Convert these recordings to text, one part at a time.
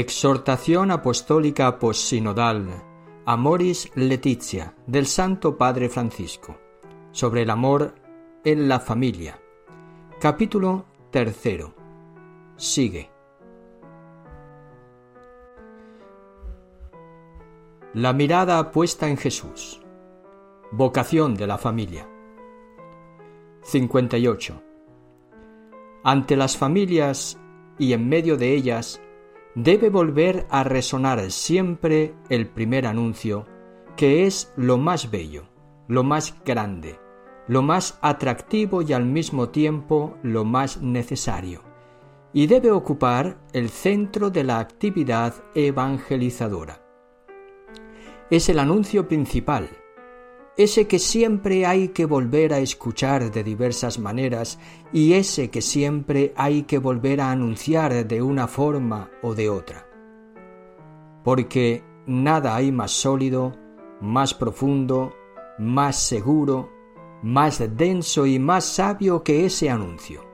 Exhortación Apostólica Possinodal Amoris Letizia del Santo Padre Francisco sobre el amor en la familia. Capítulo tercero. Sigue. La mirada puesta en Jesús. Vocación de la familia. 58. Ante las familias y en medio de ellas debe volver a resonar siempre el primer anuncio, que es lo más bello, lo más grande, lo más atractivo y al mismo tiempo lo más necesario, y debe ocupar el centro de la actividad evangelizadora. Es el anuncio principal, ese que siempre hay que volver a escuchar de diversas maneras y ese que siempre hay que volver a anunciar de una forma o de otra. Porque nada hay más sólido, más profundo, más seguro, más denso y más sabio que ese anuncio.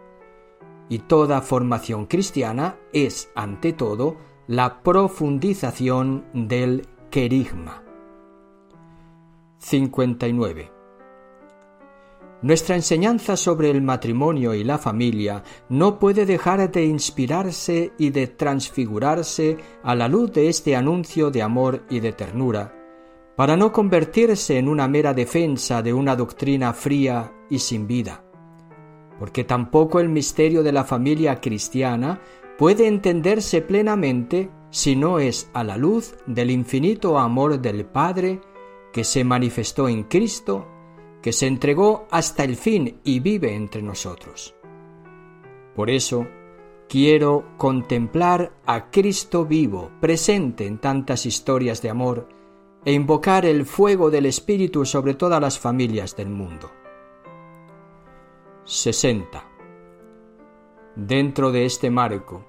Y toda formación cristiana es, ante todo, la profundización del querigma. 59. Nuestra enseñanza sobre el matrimonio y la familia no puede dejar de inspirarse y de transfigurarse a la luz de este anuncio de amor y de ternura, para no convertirse en una mera defensa de una doctrina fría y sin vida. Porque tampoco el misterio de la familia cristiana puede entenderse plenamente si no es a la luz del infinito amor del Padre que se manifestó en Cristo, que se entregó hasta el fin y vive entre nosotros. Por eso, quiero contemplar a Cristo vivo, presente en tantas historias de amor, e invocar el fuego del Espíritu sobre todas las familias del mundo. 60. Dentro de este marco,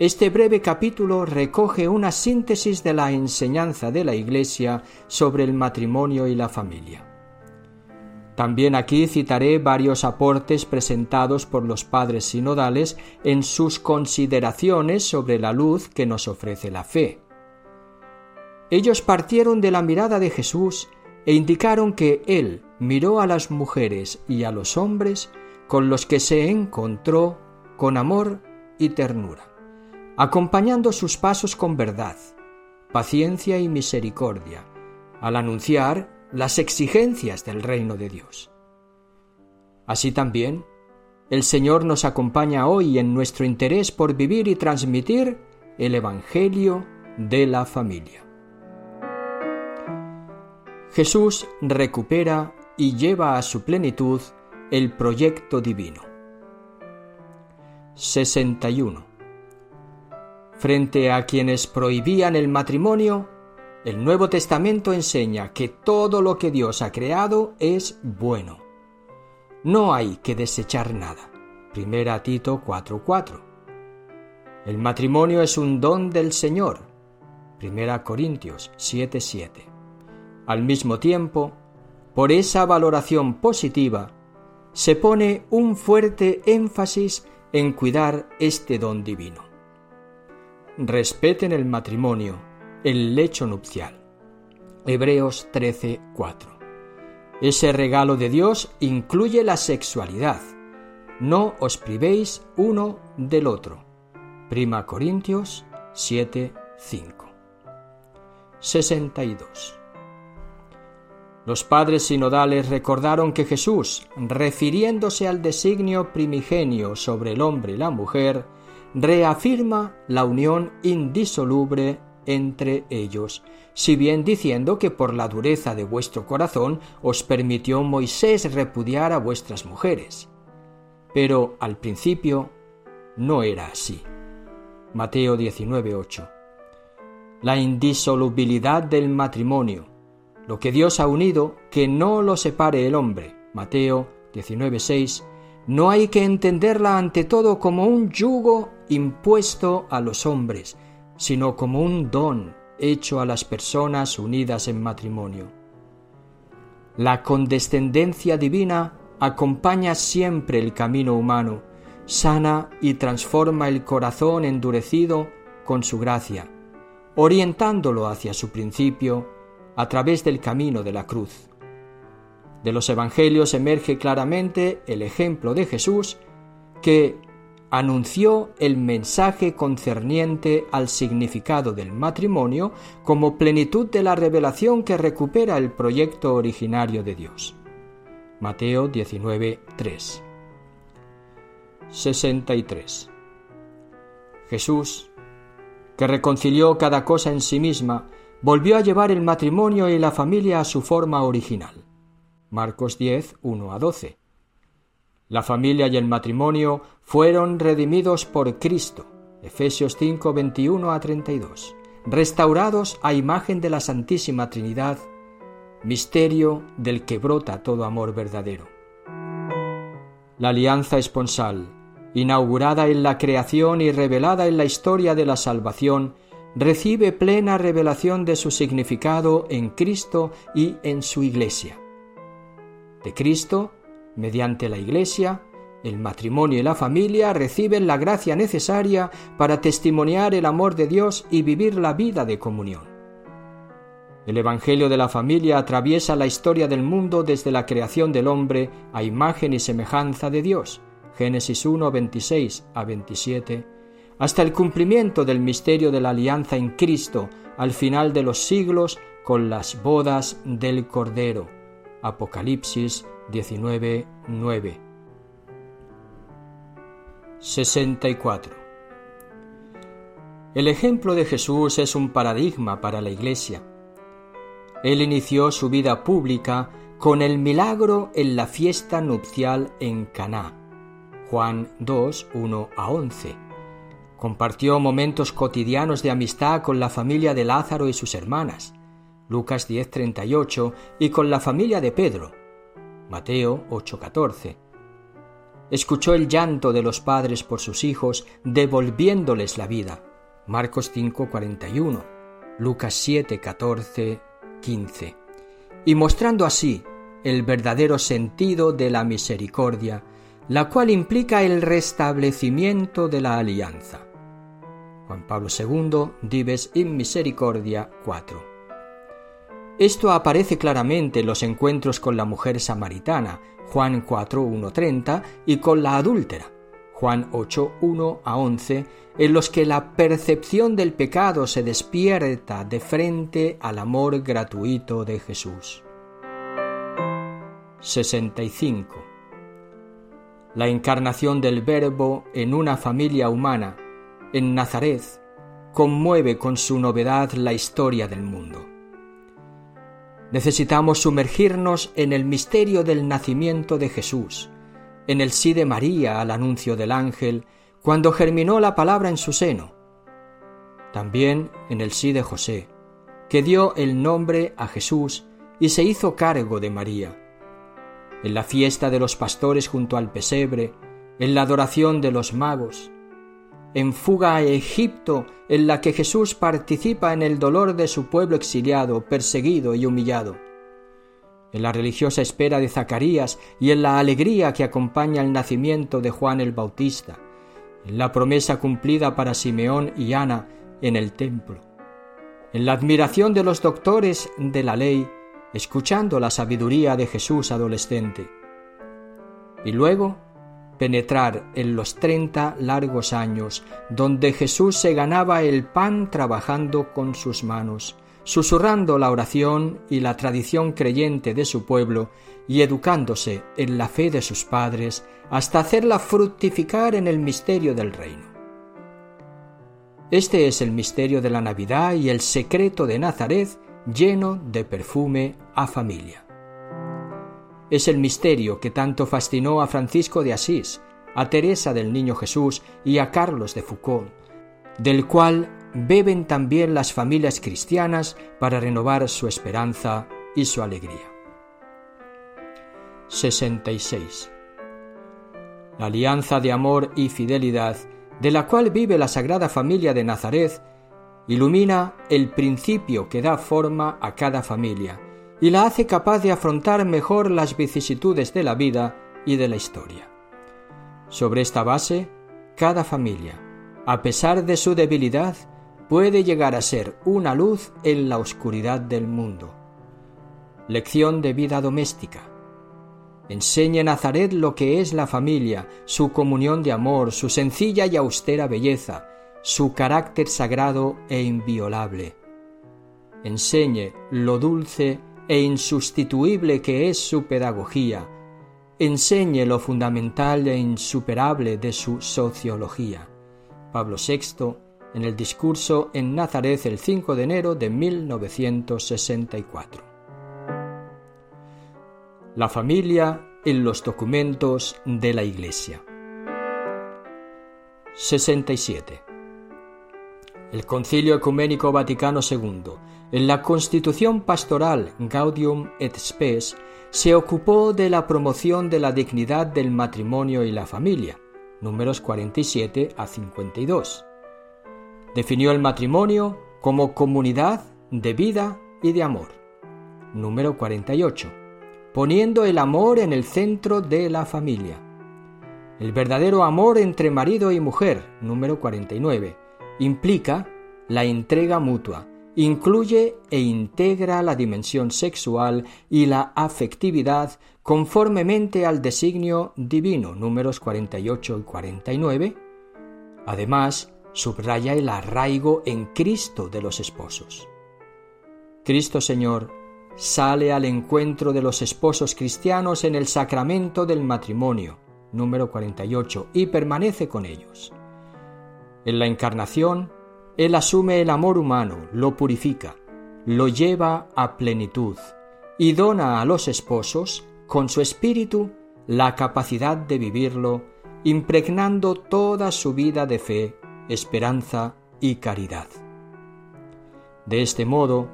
este breve capítulo recoge una síntesis de la enseñanza de la Iglesia sobre el matrimonio y la familia. También aquí citaré varios aportes presentados por los padres sinodales en sus consideraciones sobre la luz que nos ofrece la fe. Ellos partieron de la mirada de Jesús e indicaron que Él miró a las mujeres y a los hombres con los que se encontró con amor y ternura acompañando sus pasos con verdad, paciencia y misericordia, al anunciar las exigencias del reino de Dios. Así también, el Señor nos acompaña hoy en nuestro interés por vivir y transmitir el Evangelio de la familia. Jesús recupera y lleva a su plenitud el proyecto divino. 61. Frente a quienes prohibían el matrimonio, el Nuevo Testamento enseña que todo lo que Dios ha creado es bueno. No hay que desechar nada. Primera Tito 4:4. El matrimonio es un don del Señor. Primera Corintios 7:7. Al mismo tiempo, por esa valoración positiva, se pone un fuerte énfasis en cuidar este don divino respeten el matrimonio, el lecho nupcial. Hebreos 13:4. Ese regalo de Dios incluye la sexualidad. No os privéis uno del otro. Prima Corintios 7:5. 62. Los padres sinodales recordaron que Jesús, refiriéndose al designio primigenio sobre el hombre y la mujer, reafirma la unión indisoluble entre ellos, si bien diciendo que por la dureza de vuestro corazón os permitió Moisés repudiar a vuestras mujeres. Pero al principio no era así. Mateo 19:8. La indisolubilidad del matrimonio, lo que Dios ha unido, que no lo separe el hombre. Mateo 19:6 no hay que entenderla ante todo como un yugo impuesto a los hombres, sino como un don hecho a las personas unidas en matrimonio. La condescendencia divina acompaña siempre el camino humano, sana y transforma el corazón endurecido con su gracia, orientándolo hacia su principio a través del camino de la cruz. De los Evangelios emerge claramente el ejemplo de Jesús que anunció el mensaje concerniente al significado del matrimonio como plenitud de la revelación que recupera el proyecto originario de Dios. Mateo 19, 63. Jesús, que reconcilió cada cosa en sí misma, volvió a llevar el matrimonio y la familia a su forma original. Marcos 10, 1 a 12. La familia y el matrimonio fueron redimidos por Cristo. Efesios 5, 21 a 32. Restaurados a imagen de la Santísima Trinidad, misterio del que brota todo amor verdadero. La alianza esponsal, inaugurada en la creación y revelada en la historia de la salvación, recibe plena revelación de su significado en Cristo y en su Iglesia. De Cristo Mediante la Iglesia, el matrimonio y la familia reciben la gracia necesaria para testimoniar el amor de Dios y vivir la vida de comunión. El Evangelio de la familia atraviesa la historia del mundo desde la creación del hombre a imagen y semejanza de Dios, Génesis 1, 26 a 27, hasta el cumplimiento del misterio de la alianza en Cristo al final de los siglos con las bodas del Cordero, Apocalipsis 19, 64. El ejemplo de Jesús es un paradigma para la Iglesia. Él inició su vida pública con el milagro en la fiesta nupcial en Caná. Juan 2, 1 a 11. Compartió momentos cotidianos de amistad con la familia de Lázaro y sus hermanas. Lucas 10, 38 y con la familia de Pedro. Mateo 8:14. Escuchó el llanto de los padres por sus hijos, devolviéndoles la vida. Marcos 5:41, Lucas 7:14, 15. Y mostrando así el verdadero sentido de la misericordia, la cual implica el restablecimiento de la alianza. Juan Pablo II, Dives in Misericordia 4. Esto aparece claramente en los encuentros con la mujer samaritana, Juan 4, 1, 30, y con la adúltera, Juan 8, 1 a 11, en los que la percepción del pecado se despierta de frente al amor gratuito de Jesús. 65. La encarnación del Verbo en una familia humana, en Nazaret, conmueve con su novedad la historia del mundo. Necesitamos sumergirnos en el misterio del nacimiento de Jesús, en el sí de María al anuncio del ángel, cuando germinó la palabra en su seno. También en el sí de José, que dio el nombre a Jesús y se hizo cargo de María. En la fiesta de los pastores junto al pesebre, en la adoración de los magos, en Fuga a Egipto, en la que Jesús participa en el dolor de su pueblo exiliado, perseguido y humillado, en la religiosa espera de Zacarías y en la alegría que acompaña el nacimiento de Juan el Bautista, en la promesa cumplida para Simeón y Ana en el templo, en la admiración de los doctores de la ley, escuchando la sabiduría de Jesús adolescente, y luego penetrar en los treinta largos años donde Jesús se ganaba el pan trabajando con sus manos, susurrando la oración y la tradición creyente de su pueblo y educándose en la fe de sus padres hasta hacerla fructificar en el misterio del reino. Este es el misterio de la Navidad y el secreto de Nazaret lleno de perfume a familia es el misterio que tanto fascinó a Francisco de Asís, a Teresa del Niño Jesús y a Carlos de Foucault, del cual beben también las familias cristianas para renovar su esperanza y su alegría. 66. La alianza de amor y fidelidad de la cual vive la Sagrada Familia de Nazaret ilumina el principio que da forma a cada familia y la hace capaz de afrontar mejor las vicisitudes de la vida y de la historia. Sobre esta base, cada familia, a pesar de su debilidad, puede llegar a ser una luz en la oscuridad del mundo. Lección de vida doméstica. Enseñe Nazaret lo que es la familia, su comunión de amor, su sencilla y austera belleza, su carácter sagrado e inviolable. Enseñe lo dulce e insustituible que es su pedagogía. Enseñe lo fundamental e insuperable de su sociología. Pablo VI en el discurso en Nazaret el 5 de enero de 1964. La familia en los documentos de la Iglesia. 67. El Concilio Ecuménico Vaticano II, en la Constitución Pastoral Gaudium et Spes, se ocupó de la promoción de la dignidad del matrimonio y la familia, números 47 a 52. Definió el matrimonio como comunidad de vida y de amor, número 48, poniendo el amor en el centro de la familia. El verdadero amor entre marido y mujer, número 49, implica la entrega mutua, incluye e integra la dimensión sexual y la afectividad conformemente al designio divino números 48 y 49. Además, subraya el arraigo en Cristo de los esposos. Cristo Señor sale al encuentro de los esposos cristianos en el sacramento del matrimonio número 48 y permanece con ellos. En la encarnación, Él asume el amor humano, lo purifica, lo lleva a plenitud y dona a los esposos, con su espíritu, la capacidad de vivirlo, impregnando toda su vida de fe, esperanza y caridad. De este modo,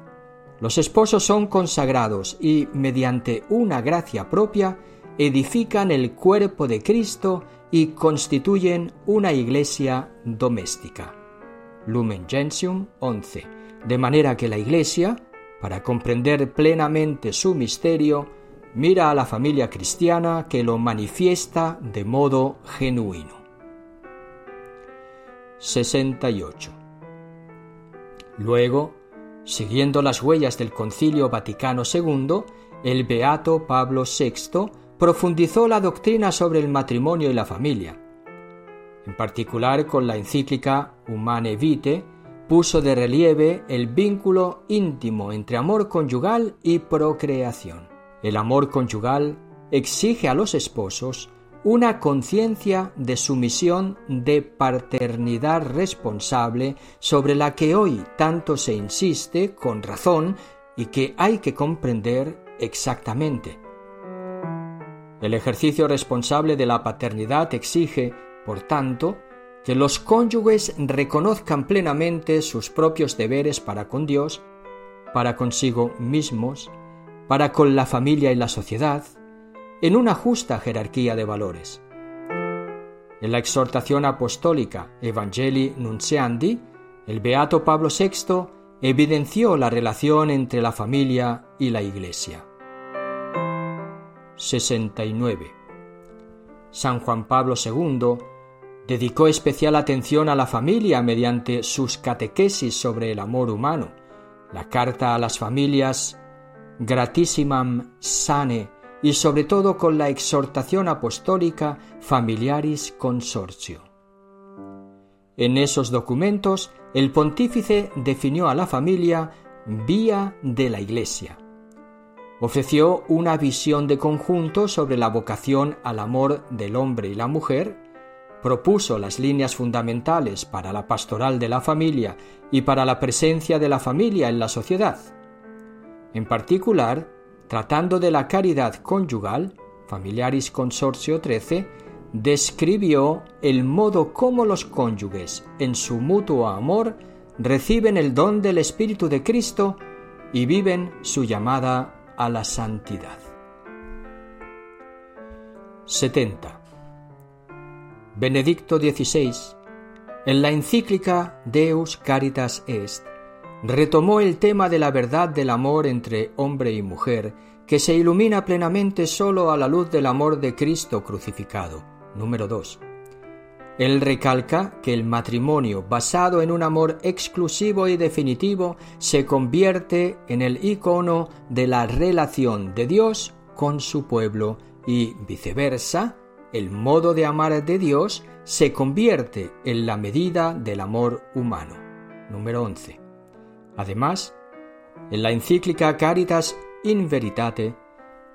los esposos son consagrados y, mediante una gracia propia, edifican el cuerpo de Cristo y constituyen una iglesia doméstica. Lumen Gentium 11. De manera que la iglesia, para comprender plenamente su misterio, mira a la familia cristiana que lo manifiesta de modo genuino. 68. Luego, siguiendo las huellas del Concilio Vaticano II, el beato Pablo VI profundizó la doctrina sobre el matrimonio y la familia. En particular con la encíclica Humane Vitae, puso de relieve el vínculo íntimo entre amor conyugal y procreación. El amor conyugal exige a los esposos una conciencia de sumisión de paternidad responsable sobre la que hoy tanto se insiste con razón y que hay que comprender exactamente. El ejercicio responsable de la paternidad exige, por tanto, que los cónyuges reconozcan plenamente sus propios deberes para con Dios, para consigo mismos, para con la familia y la sociedad, en una justa jerarquía de valores. En la exhortación apostólica Evangelii Nunciandi, el beato Pablo VI evidenció la relación entre la familia y la Iglesia. 69. San Juan Pablo II dedicó especial atención a la familia mediante sus catequesis sobre el amor humano, la carta a las familias Gratissimam Sane y sobre todo con la exhortación apostólica Familiaris Consortio. En esos documentos, el pontífice definió a la familia vía de la Iglesia Ofreció una visión de conjunto sobre la vocación al amor del hombre y la mujer, propuso las líneas fundamentales para la pastoral de la familia y para la presencia de la familia en la sociedad. En particular, tratando de la caridad conyugal, Familiaris Consorcio 13, describió el modo como los cónyuges, en su mutuo amor, reciben el don del Espíritu de Cristo y viven su llamada a la santidad. 70. Benedicto XVI, en la encíclica Deus Caritas Est, retomó el tema de la verdad del amor entre hombre y mujer, que se ilumina plenamente sólo a la luz del amor de Cristo crucificado. Número 2. Él recalca que el matrimonio basado en un amor exclusivo y definitivo se convierte en el icono de la relación de Dios con su pueblo y viceversa, el modo de amar de Dios se convierte en la medida del amor humano. Número 11. Además, en la encíclica Caritas in Veritate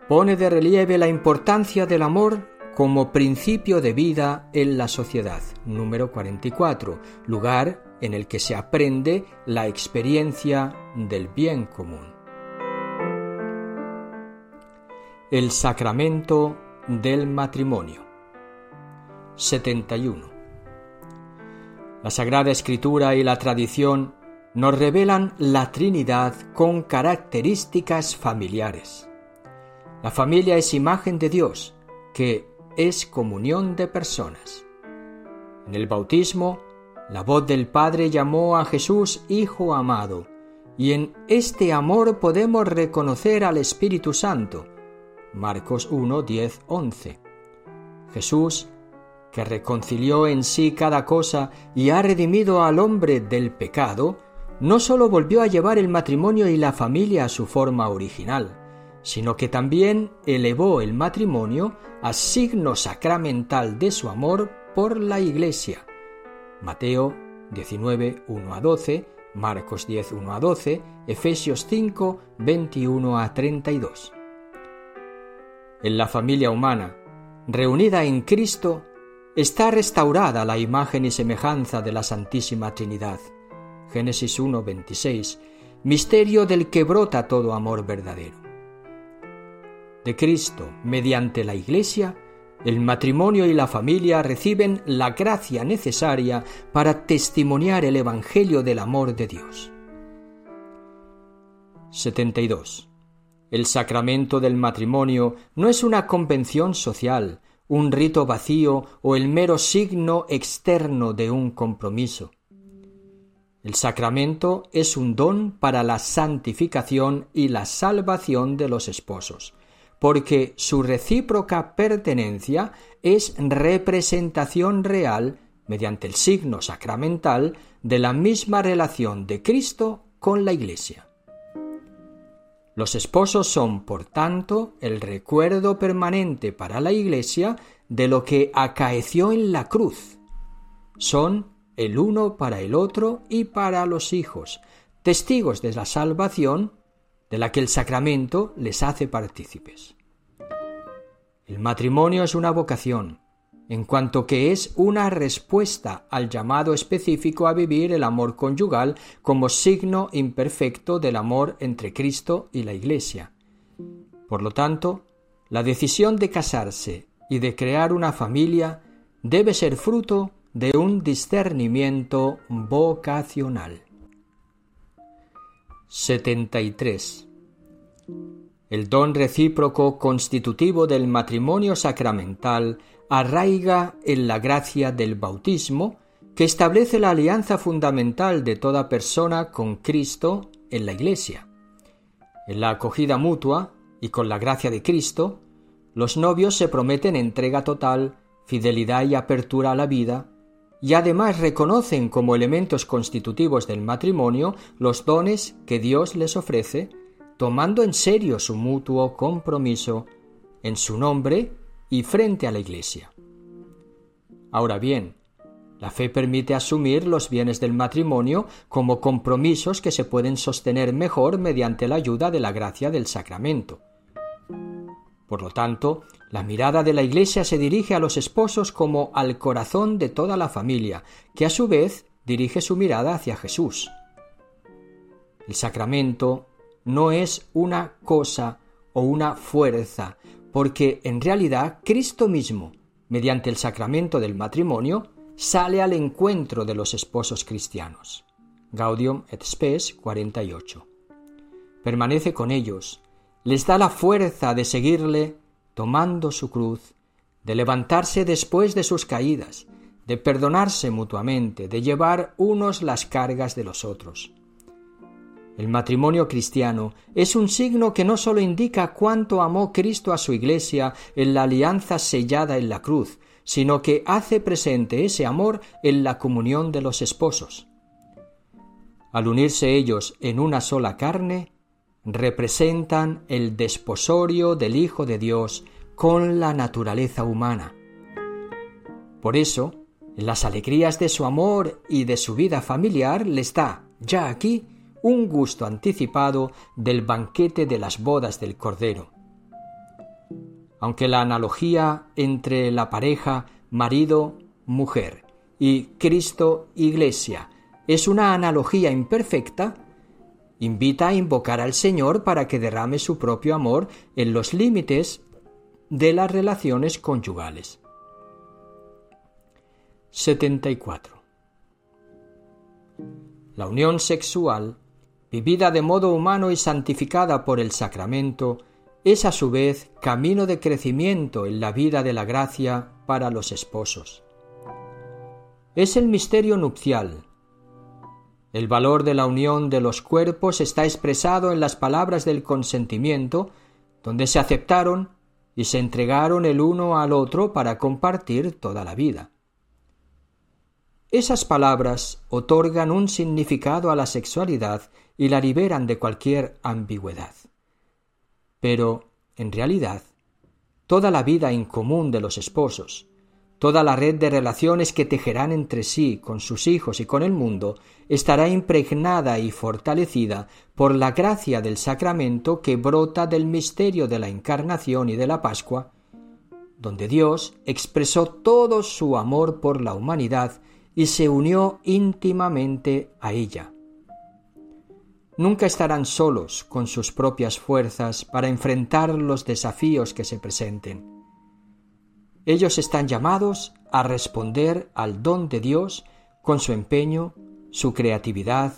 pone de relieve la importancia del amor como principio de vida en la sociedad. Número 44. Lugar en el que se aprende la experiencia del bien común. El sacramento del matrimonio. 71. La Sagrada Escritura y la tradición nos revelan la Trinidad con características familiares. La familia es imagen de Dios, que es comunión de personas. En el bautismo, la voz del Padre llamó a Jesús Hijo amado, y en este amor podemos reconocer al Espíritu Santo. Marcos 1, 10, 11. Jesús, que reconcilió en sí cada cosa y ha redimido al hombre del pecado, no sólo volvió a llevar el matrimonio y la familia a su forma original, sino que también elevó el matrimonio a signo sacramental de su amor por la Iglesia. Mateo 19, 1 a 12, Marcos 10, 1 a 12, Efesios 5, 21 a 32. En la familia humana, reunida en Cristo, está restaurada la imagen y semejanza de la Santísima Trinidad. Génesis 1, 26, misterio del que brota todo amor verdadero de Cristo mediante la Iglesia, el matrimonio y la familia reciben la gracia necesaria para testimoniar el Evangelio del amor de Dios. 72. El sacramento del matrimonio no es una convención social, un rito vacío o el mero signo externo de un compromiso. El sacramento es un don para la santificación y la salvación de los esposos porque su recíproca pertenencia es representación real, mediante el signo sacramental, de la misma relación de Cristo con la Iglesia. Los esposos son, por tanto, el recuerdo permanente para la Iglesia de lo que acaeció en la cruz. Son el uno para el otro y para los hijos, testigos de la salvación de la que el sacramento les hace partícipes. El matrimonio es una vocación, en cuanto que es una respuesta al llamado específico a vivir el amor conyugal como signo imperfecto del amor entre Cristo y la Iglesia. Por lo tanto, la decisión de casarse y de crear una familia debe ser fruto de un discernimiento vocacional. 73. El don recíproco constitutivo del matrimonio sacramental arraiga en la gracia del bautismo que establece la alianza fundamental de toda persona con Cristo en la Iglesia. En la acogida mutua y con la gracia de Cristo, los novios se prometen entrega total, fidelidad y apertura a la vida, y además reconocen como elementos constitutivos del matrimonio los dones que Dios les ofrece, tomando en serio su mutuo compromiso en su nombre y frente a la Iglesia. Ahora bien, la fe permite asumir los bienes del matrimonio como compromisos que se pueden sostener mejor mediante la ayuda de la gracia del sacramento. Por lo tanto, la mirada de la Iglesia se dirige a los esposos como al corazón de toda la familia, que a su vez dirige su mirada hacia Jesús. El sacramento no es una cosa o una fuerza, porque en realidad Cristo mismo, mediante el sacramento del matrimonio, sale al encuentro de los esposos cristianos. Gaudium et Spes 48. Permanece con ellos, les da la fuerza de seguirle tomando su cruz, de levantarse después de sus caídas, de perdonarse mutuamente, de llevar unos las cargas de los otros. El matrimonio cristiano es un signo que no sólo indica cuánto amó Cristo a su Iglesia en la alianza sellada en la cruz, sino que hace presente ese amor en la comunión de los esposos. Al unirse ellos en una sola carne, representan el desposorio del Hijo de Dios con la naturaleza humana. Por eso, las alegrías de su amor y de su vida familiar les da, ya aquí, un gusto anticipado del banquete de las bodas del Cordero. Aunque la analogía entre la pareja marido-mujer y Cristo-Iglesia es una analogía imperfecta, invita a invocar al Señor para que derrame su propio amor en los límites de las relaciones conyugales. 74. La unión sexual, vivida de modo humano y santificada por el sacramento, es a su vez camino de crecimiento en la vida de la gracia para los esposos. Es el misterio nupcial, el valor de la unión de los cuerpos está expresado en las palabras del consentimiento, donde se aceptaron y se entregaron el uno al otro para compartir toda la vida. Esas palabras otorgan un significado a la sexualidad y la liberan de cualquier ambigüedad. Pero, en realidad, toda la vida en común de los esposos, Toda la red de relaciones que tejerán entre sí, con sus hijos y con el mundo, estará impregnada y fortalecida por la gracia del sacramento que brota del misterio de la encarnación y de la Pascua, donde Dios expresó todo su amor por la humanidad y se unió íntimamente a ella. Nunca estarán solos con sus propias fuerzas para enfrentar los desafíos que se presenten ellos están llamados a responder al don de Dios con su empeño, su creatividad,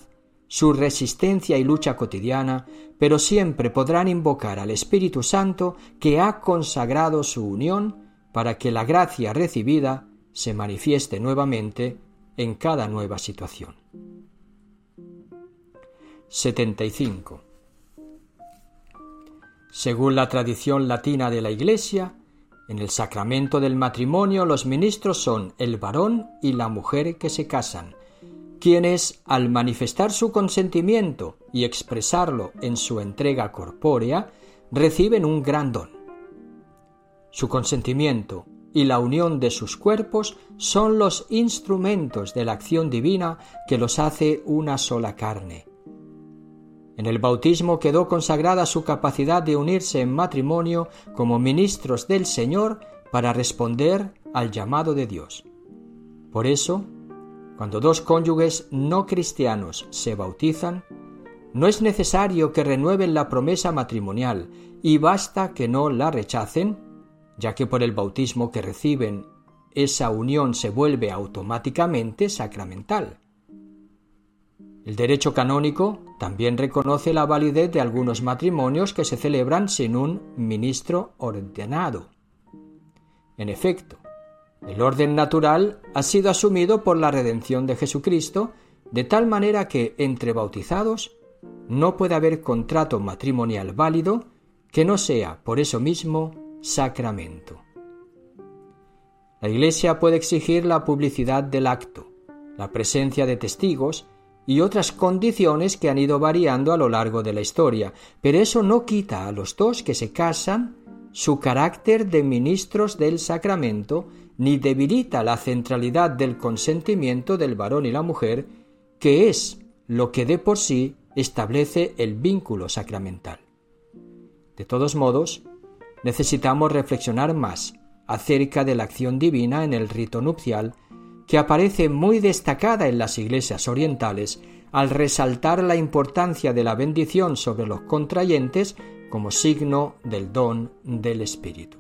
su resistencia y lucha cotidiana, pero siempre podrán invocar al Espíritu Santo que ha consagrado su unión para que la gracia recibida se manifieste nuevamente en cada nueva situación. 75. Según la tradición latina de la Iglesia, en el sacramento del matrimonio los ministros son el varón y la mujer que se casan, quienes, al manifestar su consentimiento y expresarlo en su entrega corpórea, reciben un gran don. Su consentimiento y la unión de sus cuerpos son los instrumentos de la acción divina que los hace una sola carne. En el bautismo quedó consagrada su capacidad de unirse en matrimonio como ministros del Señor para responder al llamado de Dios. Por eso, cuando dos cónyuges no cristianos se bautizan, no es necesario que renueven la promesa matrimonial y basta que no la rechacen, ya que por el bautismo que reciben esa unión se vuelve automáticamente sacramental. El derecho canónico también reconoce la validez de algunos matrimonios que se celebran sin un ministro ordenado. En efecto, el orden natural ha sido asumido por la redención de Jesucristo, de tal manera que entre bautizados no puede haber contrato matrimonial válido que no sea, por eso mismo, sacramento. La Iglesia puede exigir la publicidad del acto, la presencia de testigos y otras condiciones que han ido variando a lo largo de la historia, pero eso no quita a los dos que se casan su carácter de ministros del sacramento, ni debilita la centralidad del consentimiento del varón y la mujer, que es lo que de por sí establece el vínculo sacramental. De todos modos, necesitamos reflexionar más acerca de la acción divina en el rito nupcial que aparece muy destacada en las iglesias orientales al resaltar la importancia de la bendición sobre los contrayentes como signo del don del Espíritu.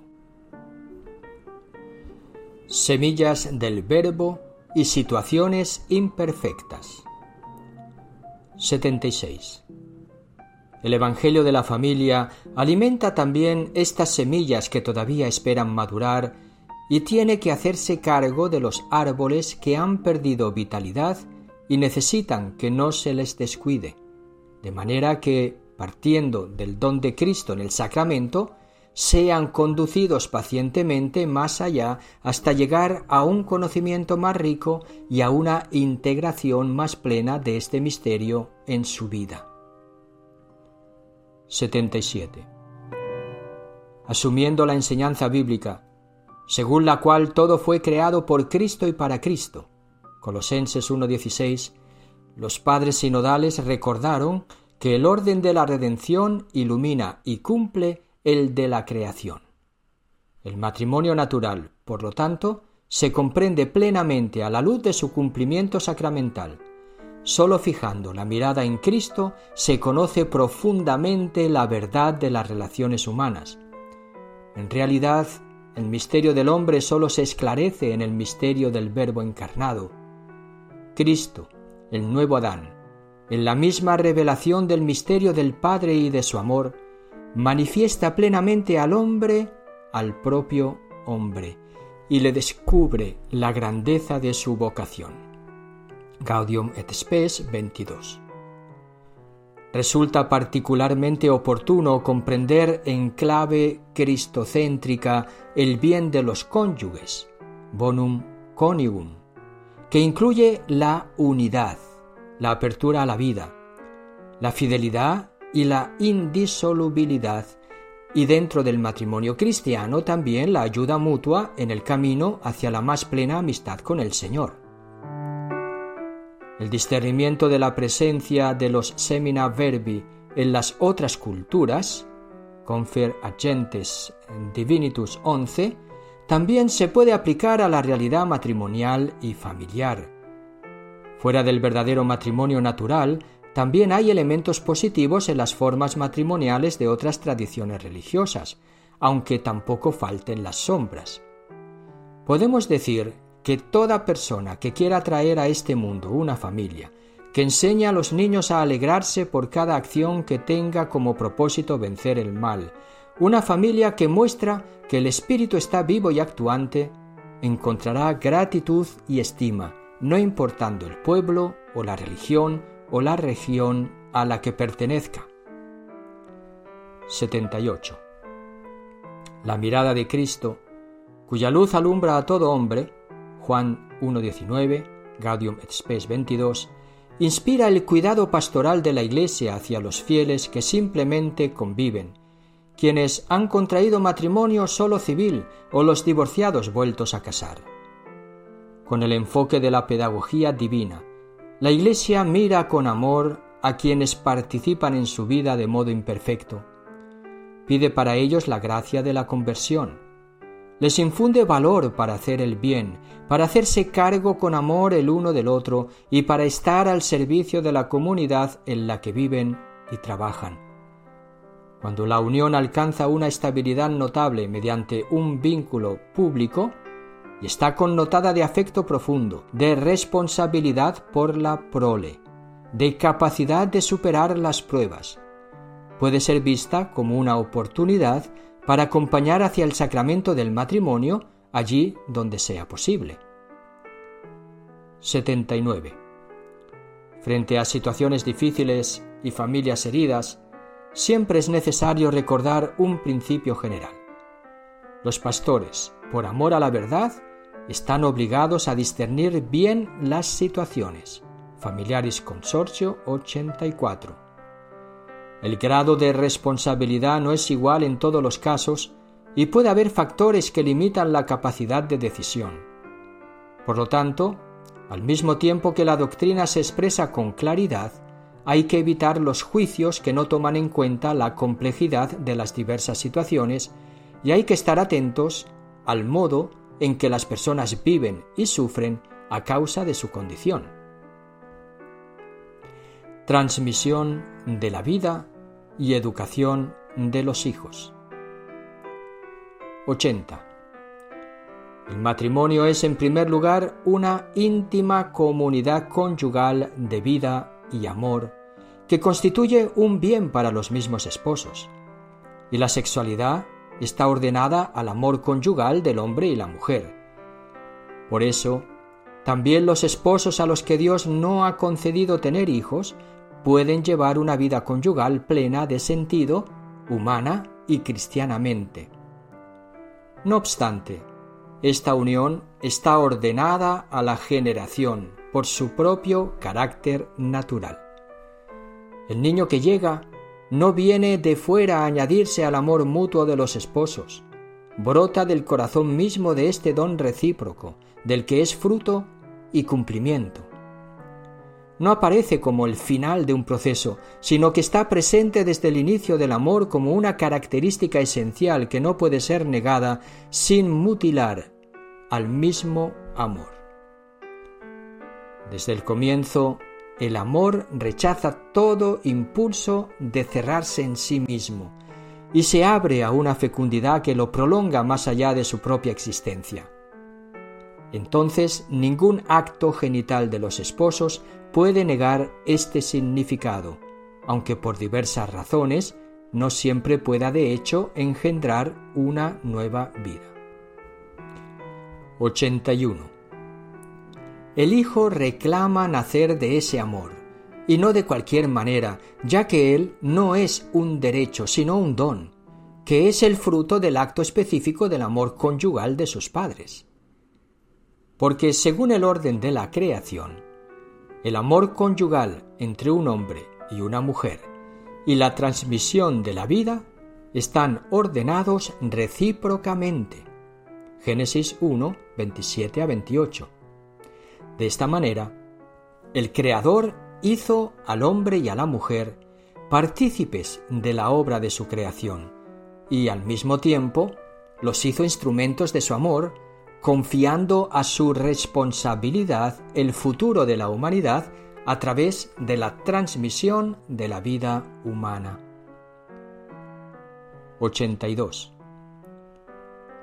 Semillas del Verbo y situaciones imperfectas. 76. El Evangelio de la familia alimenta también estas semillas que todavía esperan madurar y tiene que hacerse cargo de los árboles que han perdido vitalidad y necesitan que no se les descuide, de manera que, partiendo del don de Cristo en el sacramento, sean conducidos pacientemente más allá hasta llegar a un conocimiento más rico y a una integración más plena de este misterio en su vida. 77. Asumiendo la enseñanza bíblica, según la cual todo fue creado por Cristo y para Cristo. Colosenses 1.16, los padres sinodales recordaron que el orden de la redención ilumina y cumple el de la creación. El matrimonio natural, por lo tanto, se comprende plenamente a la luz de su cumplimiento sacramental. Solo fijando la mirada en Cristo se conoce profundamente la verdad de las relaciones humanas. En realidad, el misterio del hombre solo se esclarece en el misterio del Verbo encarnado. Cristo, el nuevo Adán, en la misma revelación del misterio del Padre y de su amor, manifiesta plenamente al hombre al propio hombre y le descubre la grandeza de su vocación. Gaudium et Spes 22 resulta particularmente oportuno comprender en clave cristocéntrica el bien de los cónyuges, bonum conigum, que incluye la unidad, la apertura a la vida, la fidelidad y la indisolubilidad, y dentro del matrimonio cristiano también la ayuda mutua en el camino hacia la más plena amistad con el Señor. El discernimiento de la presencia de los semina verbi en las otras culturas, Confer Agentes Divinitus 11, también se puede aplicar a la realidad matrimonial y familiar. Fuera del verdadero matrimonio natural, también hay elementos positivos en las formas matrimoniales de otras tradiciones religiosas, aunque tampoco falten las sombras. Podemos decir que toda persona que quiera traer a este mundo una familia, que enseñe a los niños a alegrarse por cada acción que tenga como propósito vencer el mal, una familia que muestra que el espíritu está vivo y actuante, encontrará gratitud y estima, no importando el pueblo o la religión o la región a la que pertenezca. 78. La mirada de Cristo, cuya luz alumbra a todo hombre, Juan 1.19, Gaudium et Spes 22, inspira el cuidado pastoral de la Iglesia hacia los fieles que simplemente conviven, quienes han contraído matrimonio solo civil o los divorciados vueltos a casar. Con el enfoque de la pedagogía divina, la Iglesia mira con amor a quienes participan en su vida de modo imperfecto. Pide para ellos la gracia de la conversión, les infunde valor para hacer el bien, para hacerse cargo con amor el uno del otro y para estar al servicio de la comunidad en la que viven y trabajan. Cuando la unión alcanza una estabilidad notable mediante un vínculo público, y está connotada de afecto profundo, de responsabilidad por la prole, de capacidad de superar las pruebas, puede ser vista como una oportunidad para acompañar hacia el sacramento del matrimonio allí donde sea posible. 79. Frente a situaciones difíciles y familias heridas, siempre es necesario recordar un principio general. Los pastores, por amor a la verdad, están obligados a discernir bien las situaciones. Familiaris Consorcio 84. El grado de responsabilidad no es igual en todos los casos y puede haber factores que limitan la capacidad de decisión. Por lo tanto, al mismo tiempo que la doctrina se expresa con claridad, hay que evitar los juicios que no toman en cuenta la complejidad de las diversas situaciones y hay que estar atentos al modo en que las personas viven y sufren a causa de su condición. Transmisión de la vida y educación de los hijos. 80. El matrimonio es en primer lugar una íntima comunidad conyugal de vida y amor que constituye un bien para los mismos esposos. Y la sexualidad está ordenada al amor conyugal del hombre y la mujer. Por eso, también los esposos a los que Dios no ha concedido tener hijos pueden llevar una vida conyugal plena de sentido humana y cristianamente. No obstante, esta unión está ordenada a la generación por su propio carácter natural. El niño que llega no viene de fuera a añadirse al amor mutuo de los esposos, brota del corazón mismo de este don recíproco, del que es fruto y cumplimiento. No aparece como el final de un proceso, sino que está presente desde el inicio del amor como una característica esencial que no puede ser negada sin mutilar al mismo amor. Desde el comienzo, el amor rechaza todo impulso de cerrarse en sí mismo y se abre a una fecundidad que lo prolonga más allá de su propia existencia. Entonces ningún acto genital de los esposos puede negar este significado, aunque por diversas razones no siempre pueda de hecho engendrar una nueva vida. 81. El Hijo reclama nacer de ese amor, y no de cualquier manera, ya que Él no es un derecho, sino un don, que es el fruto del acto específico del amor conyugal de sus padres. Porque según el orden de la creación, el amor conyugal entre un hombre y una mujer y la transmisión de la vida están ordenados recíprocamente. Génesis 1, 27 a 28 de esta manera, el Creador hizo al hombre y a la mujer partícipes de la obra de su creación y al mismo tiempo los hizo instrumentos de su amor, confiando a su responsabilidad el futuro de la humanidad a través de la transmisión de la vida humana. 82.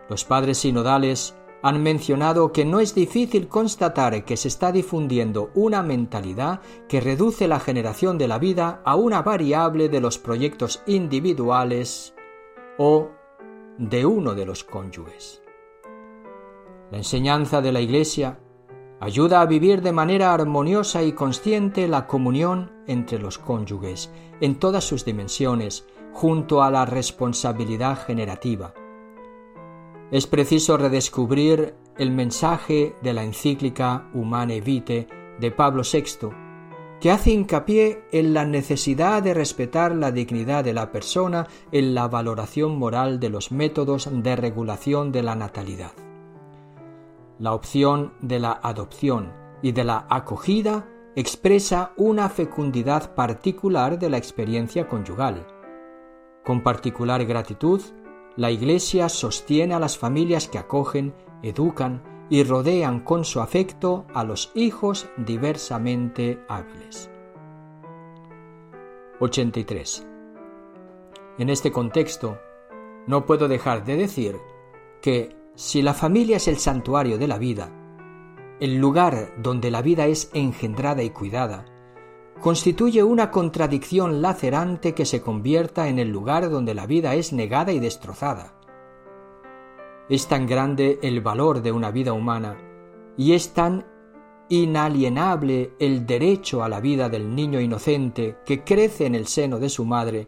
Los padres sinodales han mencionado que no es difícil constatar que se está difundiendo una mentalidad que reduce la generación de la vida a una variable de los proyectos individuales o de uno de los cónyuges. La enseñanza de la Iglesia ayuda a vivir de manera armoniosa y consciente la comunión entre los cónyuges en todas sus dimensiones, junto a la responsabilidad generativa, es preciso redescubrir el mensaje de la encíclica Humane Vitae de Pablo VI, que hace hincapié en la necesidad de respetar la dignidad de la persona en la valoración moral de los métodos de regulación de la natalidad. La opción de la adopción y de la acogida expresa una fecundidad particular de la experiencia conyugal. Con particular gratitud, la Iglesia sostiene a las familias que acogen, educan y rodean con su afecto a los hijos diversamente hábiles. 83. En este contexto, no puedo dejar de decir que si la familia es el santuario de la vida, el lugar donde la vida es engendrada y cuidada, constituye una contradicción lacerante que se convierta en el lugar donde la vida es negada y destrozada. Es tan grande el valor de una vida humana y es tan inalienable el derecho a la vida del niño inocente que crece en el seno de su madre,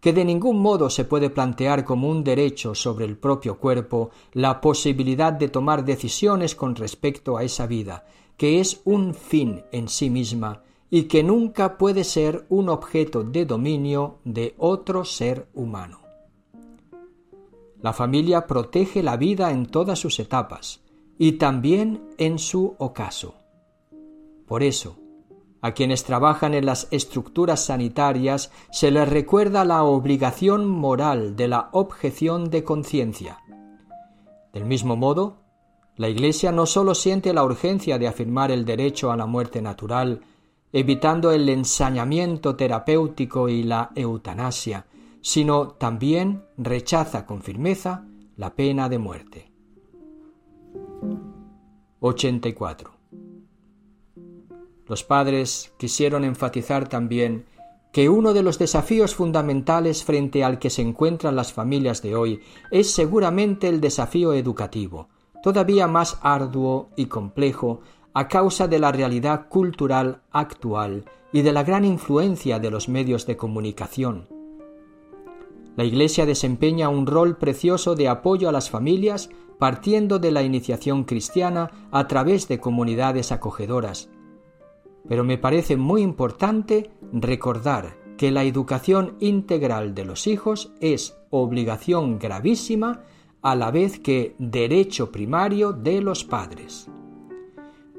que de ningún modo se puede plantear como un derecho sobre el propio cuerpo la posibilidad de tomar decisiones con respecto a esa vida, que es un fin en sí misma y que nunca puede ser un objeto de dominio de otro ser humano. La familia protege la vida en todas sus etapas y también en su ocaso. Por eso, a quienes trabajan en las estructuras sanitarias se les recuerda la obligación moral de la objeción de conciencia. Del mismo modo, la Iglesia no sólo siente la urgencia de afirmar el derecho a la muerte natural, evitando el ensañamiento terapéutico y la eutanasia, sino también rechaza con firmeza la pena de muerte. 84. Los padres quisieron enfatizar también que uno de los desafíos fundamentales frente al que se encuentran las familias de hoy es seguramente el desafío educativo, todavía más arduo y complejo a causa de la realidad cultural actual y de la gran influencia de los medios de comunicación. La Iglesia desempeña un rol precioso de apoyo a las familias partiendo de la iniciación cristiana a través de comunidades acogedoras. Pero me parece muy importante recordar que la educación integral de los hijos es obligación gravísima a la vez que derecho primario de los padres.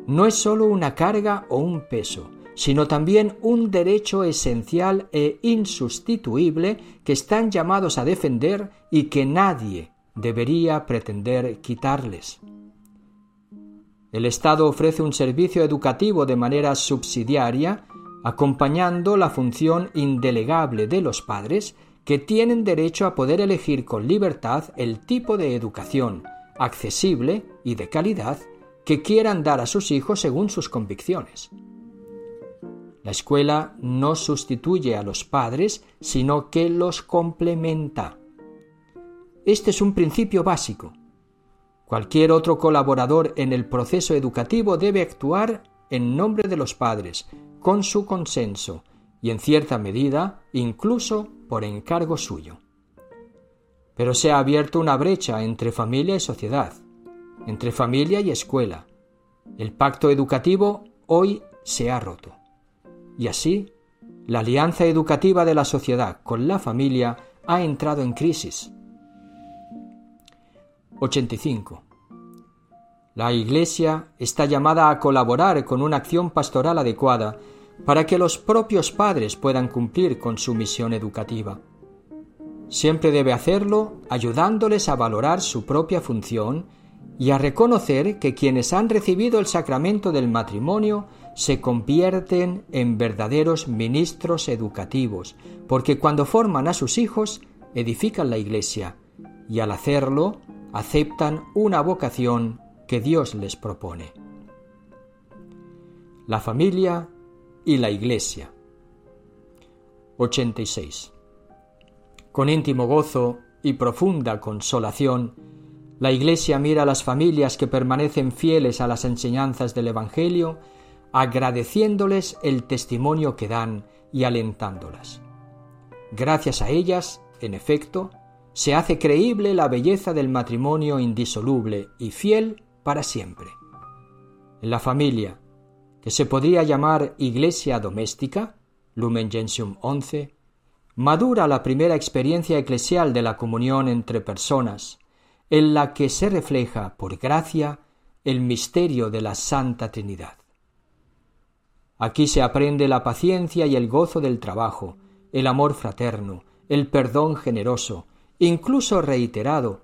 No es sólo una carga o un peso, sino también un derecho esencial e insustituible que están llamados a defender y que nadie debería pretender quitarles. El Estado ofrece un servicio educativo de manera subsidiaria, acompañando la función indelegable de los padres que tienen derecho a poder elegir con libertad el tipo de educación accesible y de calidad que quieran dar a sus hijos según sus convicciones. La escuela no sustituye a los padres, sino que los complementa. Este es un principio básico. Cualquier otro colaborador en el proceso educativo debe actuar en nombre de los padres, con su consenso y en cierta medida incluso por encargo suyo. Pero se ha abierto una brecha entre familia y sociedad, entre familia y escuela. El pacto educativo hoy se ha roto. Y así, la alianza educativa de la sociedad con la familia ha entrado en crisis. 85. La Iglesia está llamada a colaborar con una acción pastoral adecuada para que los propios padres puedan cumplir con su misión educativa. Siempre debe hacerlo ayudándoles a valorar su propia función y a reconocer que quienes han recibido el sacramento del matrimonio se convierten en verdaderos ministros educativos, porque cuando forman a sus hijos, edifican la Iglesia, y al hacerlo, aceptan una vocación que Dios les propone. La familia y la Iglesia. 86. Con íntimo gozo y profunda consolación, la Iglesia mira a las familias que permanecen fieles a las enseñanzas del Evangelio agradeciéndoles el testimonio que dan y alentándolas. Gracias a ellas, en efecto, se hace creíble la belleza del matrimonio indisoluble y fiel para siempre. En la familia, que se podría llamar iglesia doméstica, Lumen Gentium 11, madura la primera experiencia eclesial de la comunión entre personas, en la que se refleja, por gracia, el misterio de la Santa Trinidad. Aquí se aprende la paciencia y el gozo del trabajo, el amor fraterno, el perdón generoso, incluso reiterado,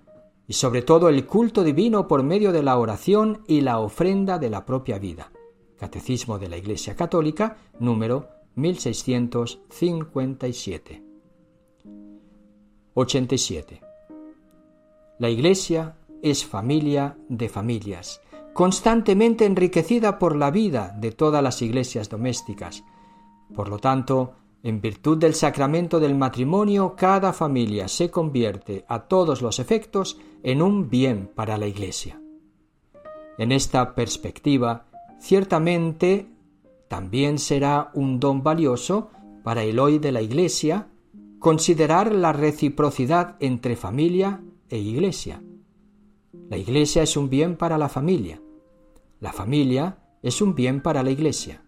y sobre todo el culto divino por medio de la oración y la ofrenda de la propia vida. Catecismo de la Iglesia Católica, número 1657. 87. La Iglesia es familia de familias, constantemente enriquecida por la vida de todas las iglesias domésticas. Por lo tanto, en virtud del sacramento del matrimonio, cada familia se convierte a todos los efectos en un bien para la Iglesia. En esta perspectiva, ciertamente también será un don valioso para el hoy de la Iglesia considerar la reciprocidad entre familia e Iglesia. La Iglesia es un bien para la familia. La familia es un bien para la Iglesia.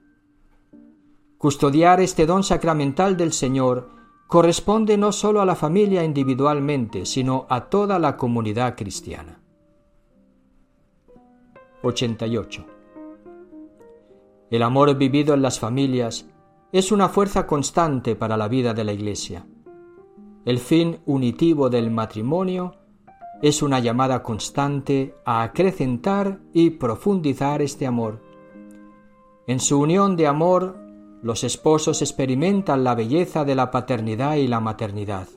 Custodiar este don sacramental del Señor corresponde no sólo a la familia individualmente, sino a toda la comunidad cristiana. 88. El amor vivido en las familias es una fuerza constante para la vida de la Iglesia. El fin unitivo del matrimonio es una llamada constante a acrecentar y profundizar este amor. En su unión de amor, los esposos experimentan la belleza de la paternidad y la maternidad.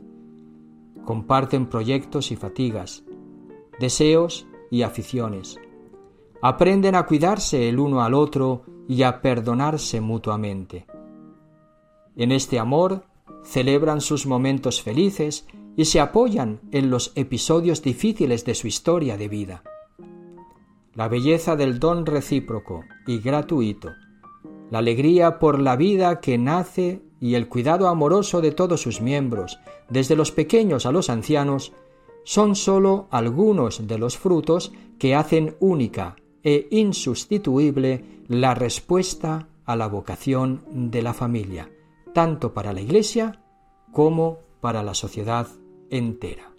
Comparten proyectos y fatigas, deseos y aficiones. Aprenden a cuidarse el uno al otro y a perdonarse mutuamente. En este amor celebran sus momentos felices y se apoyan en los episodios difíciles de su historia de vida. La belleza del don recíproco y gratuito, la alegría por la vida que nace y el cuidado amoroso de todos sus miembros, desde los pequeños a los ancianos, son sólo algunos de los frutos que hacen única e insustituible la respuesta a la vocación de la familia, tanto para la Iglesia como para la sociedad entera.